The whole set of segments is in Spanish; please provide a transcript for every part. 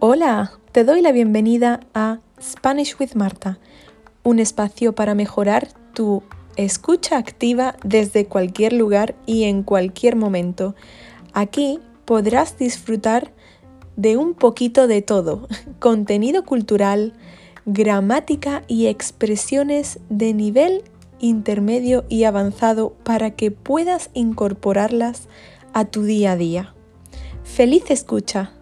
Hola, te doy la bienvenida a Spanish with Marta, un espacio para mejorar tu escucha activa desde cualquier lugar y en cualquier momento. Aquí podrás disfrutar de un poquito de todo, contenido cultural, gramática y expresiones de nivel intermedio y avanzado para que puedas incorporarlas a tu día a día. ¡Feliz escucha!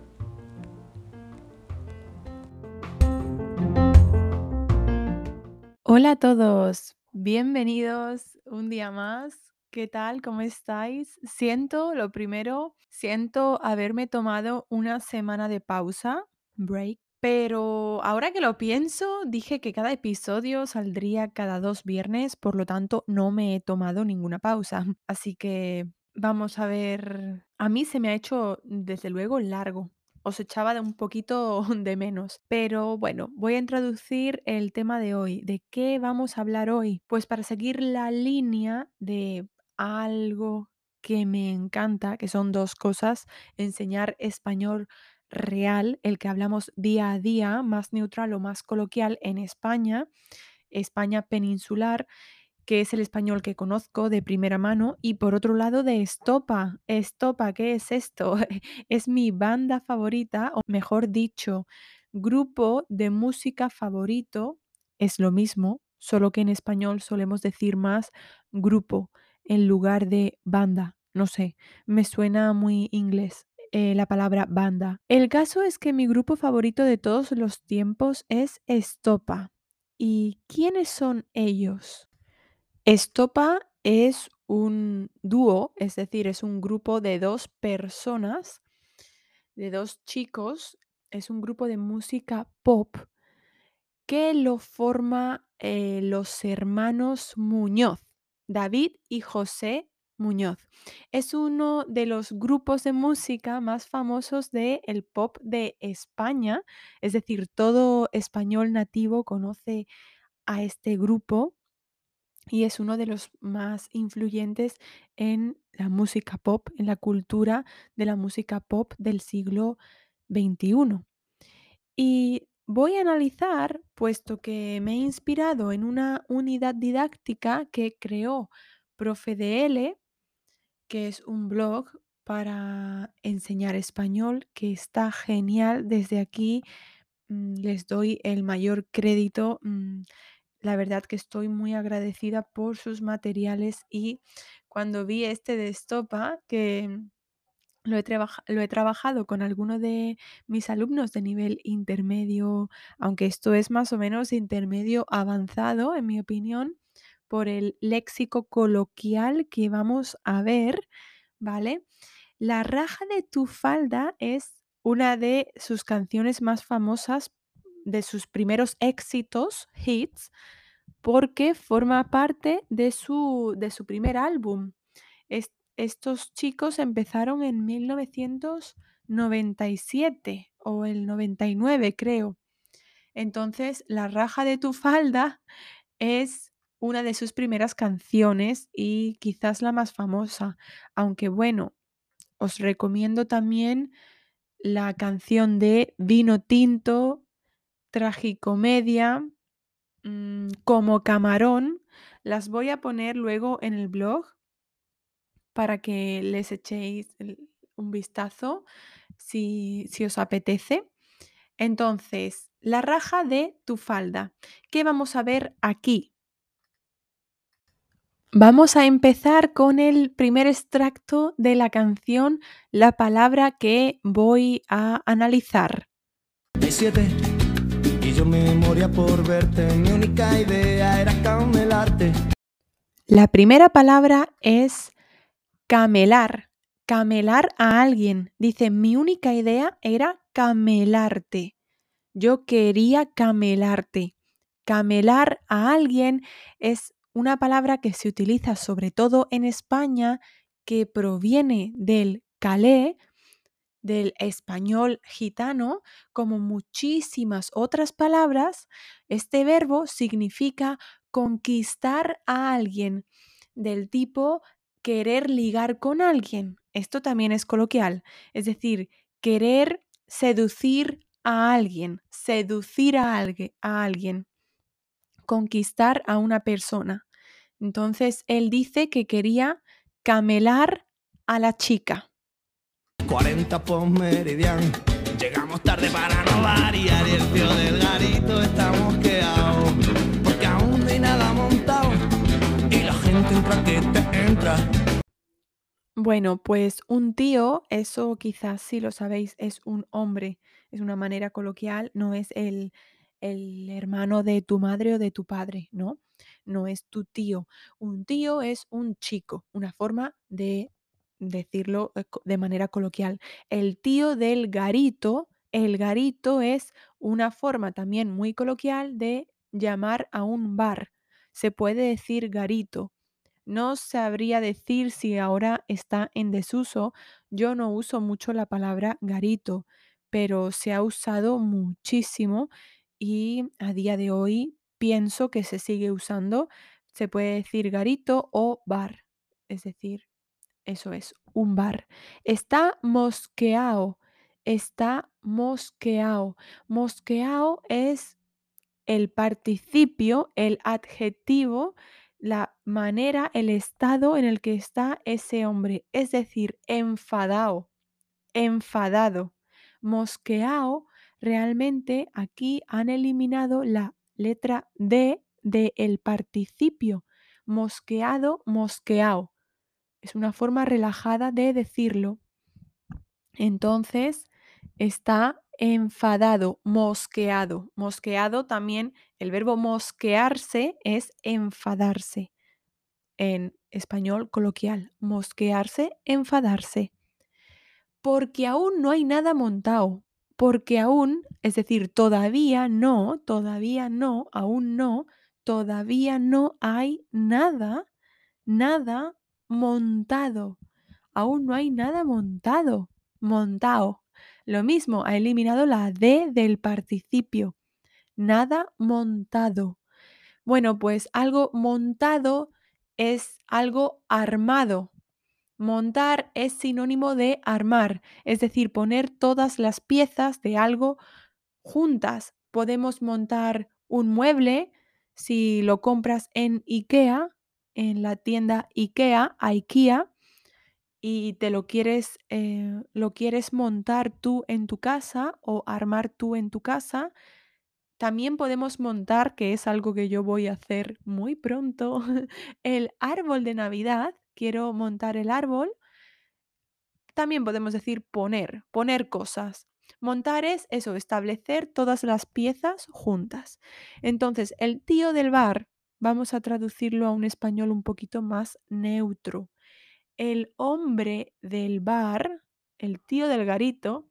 Hola a todos, bienvenidos un día más. ¿Qué tal? ¿Cómo estáis? Siento, lo primero, siento haberme tomado una semana de pausa, break, pero ahora que lo pienso, dije que cada episodio saldría cada dos viernes, por lo tanto no me he tomado ninguna pausa. Así que vamos a ver, a mí se me ha hecho desde luego largo os echaba de un poquito de menos. Pero bueno, voy a introducir el tema de hoy. ¿De qué vamos a hablar hoy? Pues para seguir la línea de algo que me encanta, que son dos cosas, enseñar español real, el que hablamos día a día, más neutral o más coloquial en España, España peninsular, que es el español que conozco de primera mano, y por otro lado de Estopa. Estopa, ¿qué es esto? es mi banda favorita, o mejor dicho, grupo de música favorito. Es lo mismo, solo que en español solemos decir más grupo en lugar de banda. No sé, me suena muy inglés. Eh, la palabra banda. El caso es que mi grupo favorito de todos los tiempos es Estopa. ¿Y quiénes son ellos? Estopa es un dúo, es decir, es un grupo de dos personas, de dos chicos, es un grupo de música pop que lo forma eh, los hermanos Muñoz, David y José Muñoz. Es uno de los grupos de música más famosos del el pop de España, es decir, todo español nativo conoce a este grupo y es uno de los más influyentes en la música pop, en la cultura de la música pop del siglo XXI. Y voy a analizar, puesto que me he inspirado en una unidad didáctica que creó Profe DL, que es un blog para enseñar español, que está genial. Desde aquí mm, les doy el mayor crédito. Mm, la verdad que estoy muy agradecida por sus materiales y cuando vi este de Estopa, que lo he, lo he trabajado con alguno de mis alumnos de nivel intermedio, aunque esto es más o menos intermedio avanzado, en mi opinión, por el léxico coloquial que vamos a ver, ¿vale? La raja de tu falda es una de sus canciones más famosas, de sus primeros éxitos, hits, porque forma parte de su, de su primer álbum. estos chicos empezaron en 1997 o el 99, creo. Entonces, La raja de tu falda es una de sus primeras canciones y quizás la más famosa, aunque bueno, os recomiendo también la canción de Vino Tinto, Tragicomedia, Mm, como camarón. Las voy a poner luego en el blog para que les echéis un vistazo si, si os apetece. Entonces, la raja de tu falda. ¿Qué vamos a ver aquí? Vamos a empezar con el primer extracto de la canción, la palabra que voy a analizar yo me moría por verte, mi única idea era camelarte. La primera palabra es camelar, camelar a alguien. Dice, mi única idea era camelarte. Yo quería camelarte. Camelar a alguien es una palabra que se utiliza sobre todo en España, que proviene del calé, del español gitano, como muchísimas otras palabras, este verbo significa conquistar a alguien del tipo querer ligar con alguien. Esto también es coloquial. Es decir, querer seducir a alguien, seducir a alguien, conquistar a una persona. Entonces, él dice que quería camelar a la chica. 40 por meridian. Llegamos tarde para no variar y el tío del garito está mosqueado. Porque aún no hay nada montado y la gente entra que te entra. Bueno, pues un tío, eso quizás sí lo sabéis, es un hombre, es una manera coloquial, no es el, el hermano de tu madre o de tu padre, ¿no? No es tu tío. Un tío es un chico, una forma de decirlo eh, de manera coloquial. El tío del garito, el garito es una forma también muy coloquial de llamar a un bar. Se puede decir garito. No sabría decir si ahora está en desuso. Yo no uso mucho la palabra garito, pero se ha usado muchísimo y a día de hoy pienso que se sigue usando. Se puede decir garito o bar. Es decir, eso es, un bar. Está mosqueado. Está mosqueado. Mosqueado es el participio, el adjetivo, la manera, el estado en el que está ese hombre, es decir, enfadado, enfadado, mosqueado, realmente aquí han eliminado la letra D del participio, mosqueado, mosqueado. Es una forma relajada de decirlo. Entonces, está enfadado, mosqueado. Mosqueado también, el verbo mosquearse es enfadarse. En español coloquial, mosquearse, enfadarse. Porque aún no hay nada montado. Porque aún, es decir, todavía no, todavía no, aún no, todavía no hay nada, nada montado. Aún no hay nada montado. Montado. Lo mismo, ha eliminado la D del participio. Nada montado. Bueno, pues algo montado es algo armado. Montar es sinónimo de armar, es decir, poner todas las piezas de algo juntas. Podemos montar un mueble si lo compras en IKEA, en la tienda IKEA, IKEA, y te lo quieres, eh, lo quieres montar tú en tu casa o armar tú en tu casa, también podemos montar, que es algo que yo voy a hacer muy pronto, el árbol de Navidad. Quiero montar el árbol. También podemos decir poner, poner cosas. Montar es eso, establecer todas las piezas juntas. Entonces, el tío del bar, vamos a traducirlo a un español un poquito más neutro el hombre del bar, el tío del garito,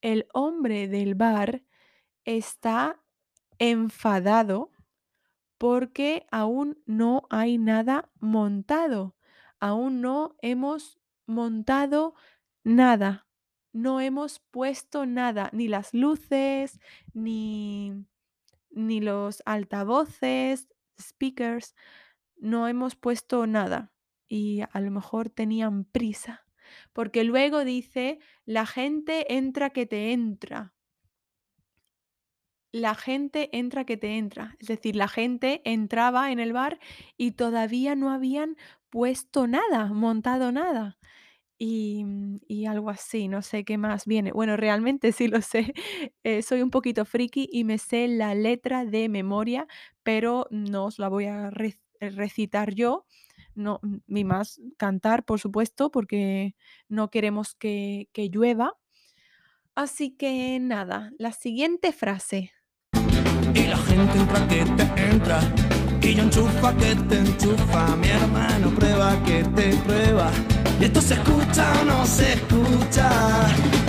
el hombre del bar está enfadado porque aún no hay nada montado. Aún no hemos montado nada. No hemos puesto nada, ni las luces, ni, ni los altavoces, speakers. No hemos puesto nada y a lo mejor tenían prisa, porque luego dice, la gente entra que te entra. La gente entra que te entra. Es decir, la gente entraba en el bar y todavía no habían puesto nada, montado nada. Y, mm, y algo así, no sé qué más viene. Bueno, realmente sí lo sé. eh, soy un poquito friki y me sé la letra de memoria, pero no os la voy a eh, recitar yo. No, mm, ni más cantar, por supuesto, porque no queremos que, que llueva. Así que nada, la siguiente frase. Y la gente entra que te entra. Y yo enchufa que te enchufa. Mi hermano prueba que te prueba. Y esto se escucha o no se escucha.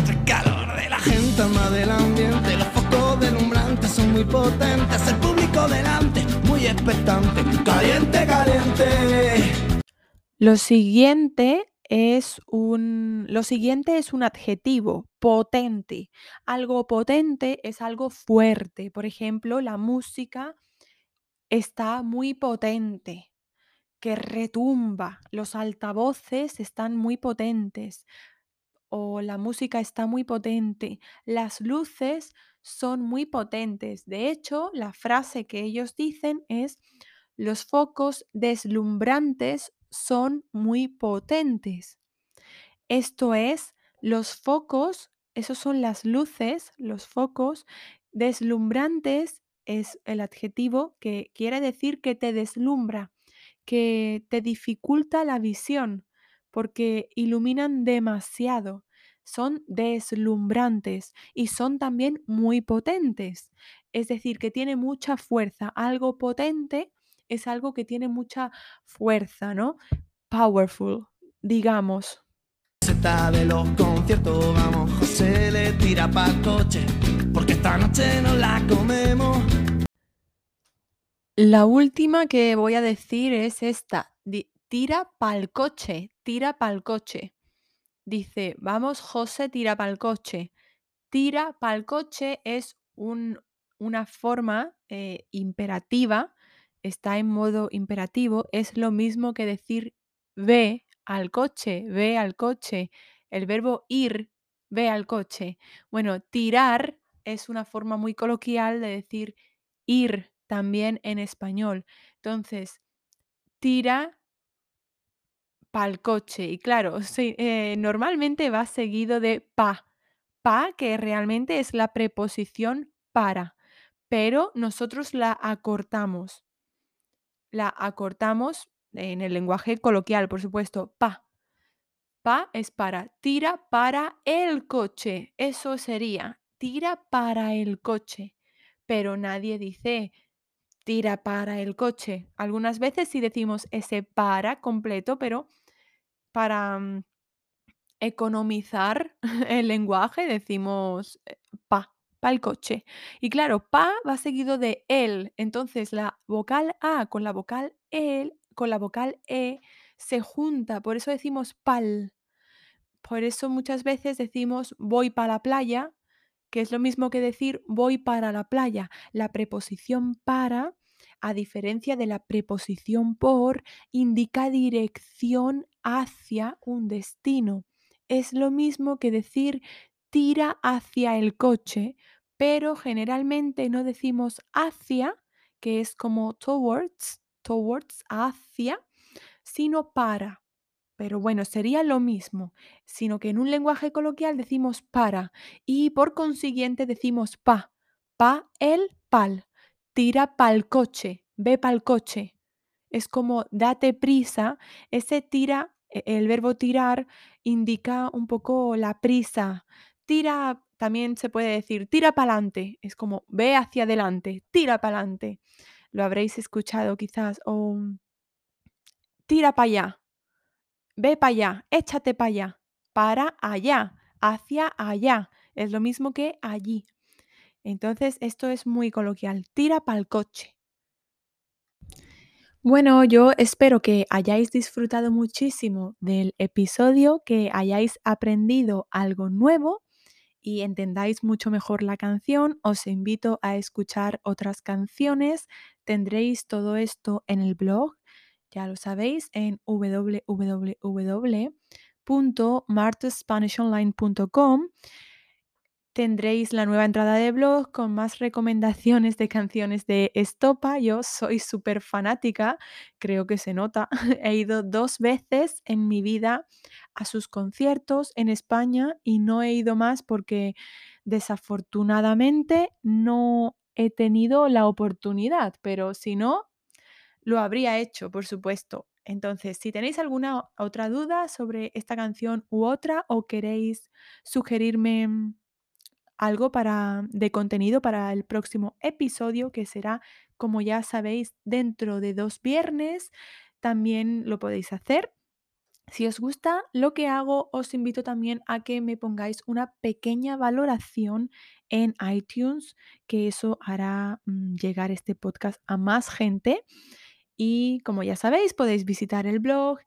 El calor de la gente alma del ambiente. Los focos deslumbrantes son muy potentes. El público delante, muy expectante. Caliente, caliente. Lo siguiente es un, lo siguiente es un adjetivo, potente. Algo potente es algo fuerte. Por ejemplo, la música está muy potente. que retumba, los altavoces están muy potentes o la música está muy potente, las luces son muy potentes. De hecho, la frase que ellos dicen es, los focos deslumbrantes son muy potentes. Esto es, los focos, esos son las luces, los focos deslumbrantes es el adjetivo que quiere decir que te deslumbra, que te dificulta la visión, porque iluminan demasiado. Son deslumbrantes y son también muy potentes. Es decir, que tiene mucha fuerza. Algo potente es algo que tiene mucha fuerza, ¿no? Powerful, digamos. De los conciertos, vamos, le tira coche, porque esta noche no la comemos. La última que voy a decir es esta. tira pa'l coche, tira pa'l coche. Dice, vamos, José, tira pa'l coche. Tira pa'l coche es un- una forma eh, imperativa, está en modo imperativo, es lo mismo que decir ve al coche, ve al coche. El verbo ir, ve al coche. Bueno, tirar es una forma muy coloquial de decir ir también en español. Entonces, tira pa'l coche. Y claro, eh, normalmente va seguido de pa. Pa, que realmente es la preposición para, pero nosotros la acortamos. La acortamos en el lenguaje coloquial, por supuesto, pa. Pa es para, tira para el coche. Eso sería, tira para el coche. Pero nadie dice tira para el coche. Algunas veces sí decimos ese para completo, pero para mm, economizar el lenguaje decimos eh, pa, pa el coche. Y claro, pa va seguido de el. Entonces la vocal A con la vocal el, con la vocal E se junta. Por eso decimos pal. Por eso muchas veces decimos voy para la playa, que es lo mismo que decir voy para la playa. La preposición para, a diferencia de la preposición por, indica dirección hacia un destino. Es lo mismo que decir tira hacia el coche, pero generalmente no decimos hacia, que es como towards, towards, hacia, sino para. Pero bueno, sería lo mismo, sino que en un lenguaje coloquial decimos para y por consiguiente decimos pa. Pa, el, pal. Tira pa'l coche, ve pa'l coche. Es como date prisa. Ese tira, e- el verbo tirar indica un poco la prisa. Tira, también se puede decir, tira pa'lante. Es como ve hacia adelante, tira pa'lante. Lo habréis escuchado quizás. O tira para allá Ve para allá, échate para allá, para allá, hacia allá. Es lo mismo que allí. Entonces, esto es muy coloquial. Tira para el coche. Bueno, yo espero que hayáis disfrutado muchísimo del episodio, que hayáis aprendido algo nuevo y entendáis mucho mejor la canción. Os invito a escuchar otras canciones. Tendréis todo esto en el blog ya lo sabéis, en www.martaspanishonline.com tendréis la nueva entrada de blog con más recomendaciones de canciones de Estopa. Yo soy súper fanática, creo que se nota. He ido dos veces en mi vida a sus conciertos en España y no he ido más porque desafortunadamente no he tenido la oportunidad, pero si no, lo habría hecho, por supuesto. Entonces, si tenéis alguna otra duda sobre esta canción u otra o queréis sugerirme mm, algo para, de contenido para el próximo episodio, que será, como ya sabéis, dentro de dos viernes, también lo podéis hacer. Si os gusta lo que hago, os invito también a que me pongáis una pequeña valoración en iTunes, que eso hará mm, llegar este podcast a más gente. Y como ya sabéis, podéis visitar el blog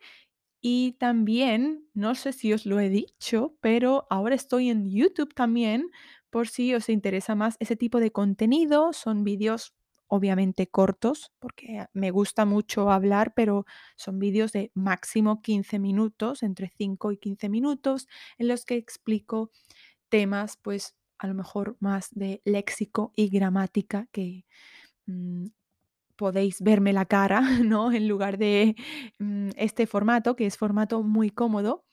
y también, no sé si os lo he dicho, pero ahora estoy en YouTube también por si os interesa más ese tipo de contenido. Son vídeos obviamente cortos, porque me gusta mucho hablar, pero son vídeos de máximo 15 minutos, entre 5 y 15 minutos, en los que explico temas, pues a lo mejor más de léxico y gramática que mm, podéis verme la cara, ¿no? En lugar de mm, este formato, que es formato muy cómodo,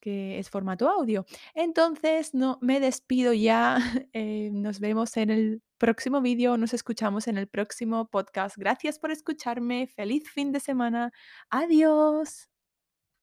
que es formato audio. Entonces, no, me despido ya. eh, nos vemos en el próximo vídeo, nos escuchamos en el próximo podcast. Gracias por escucharme. Feliz fin de semana. Adiós.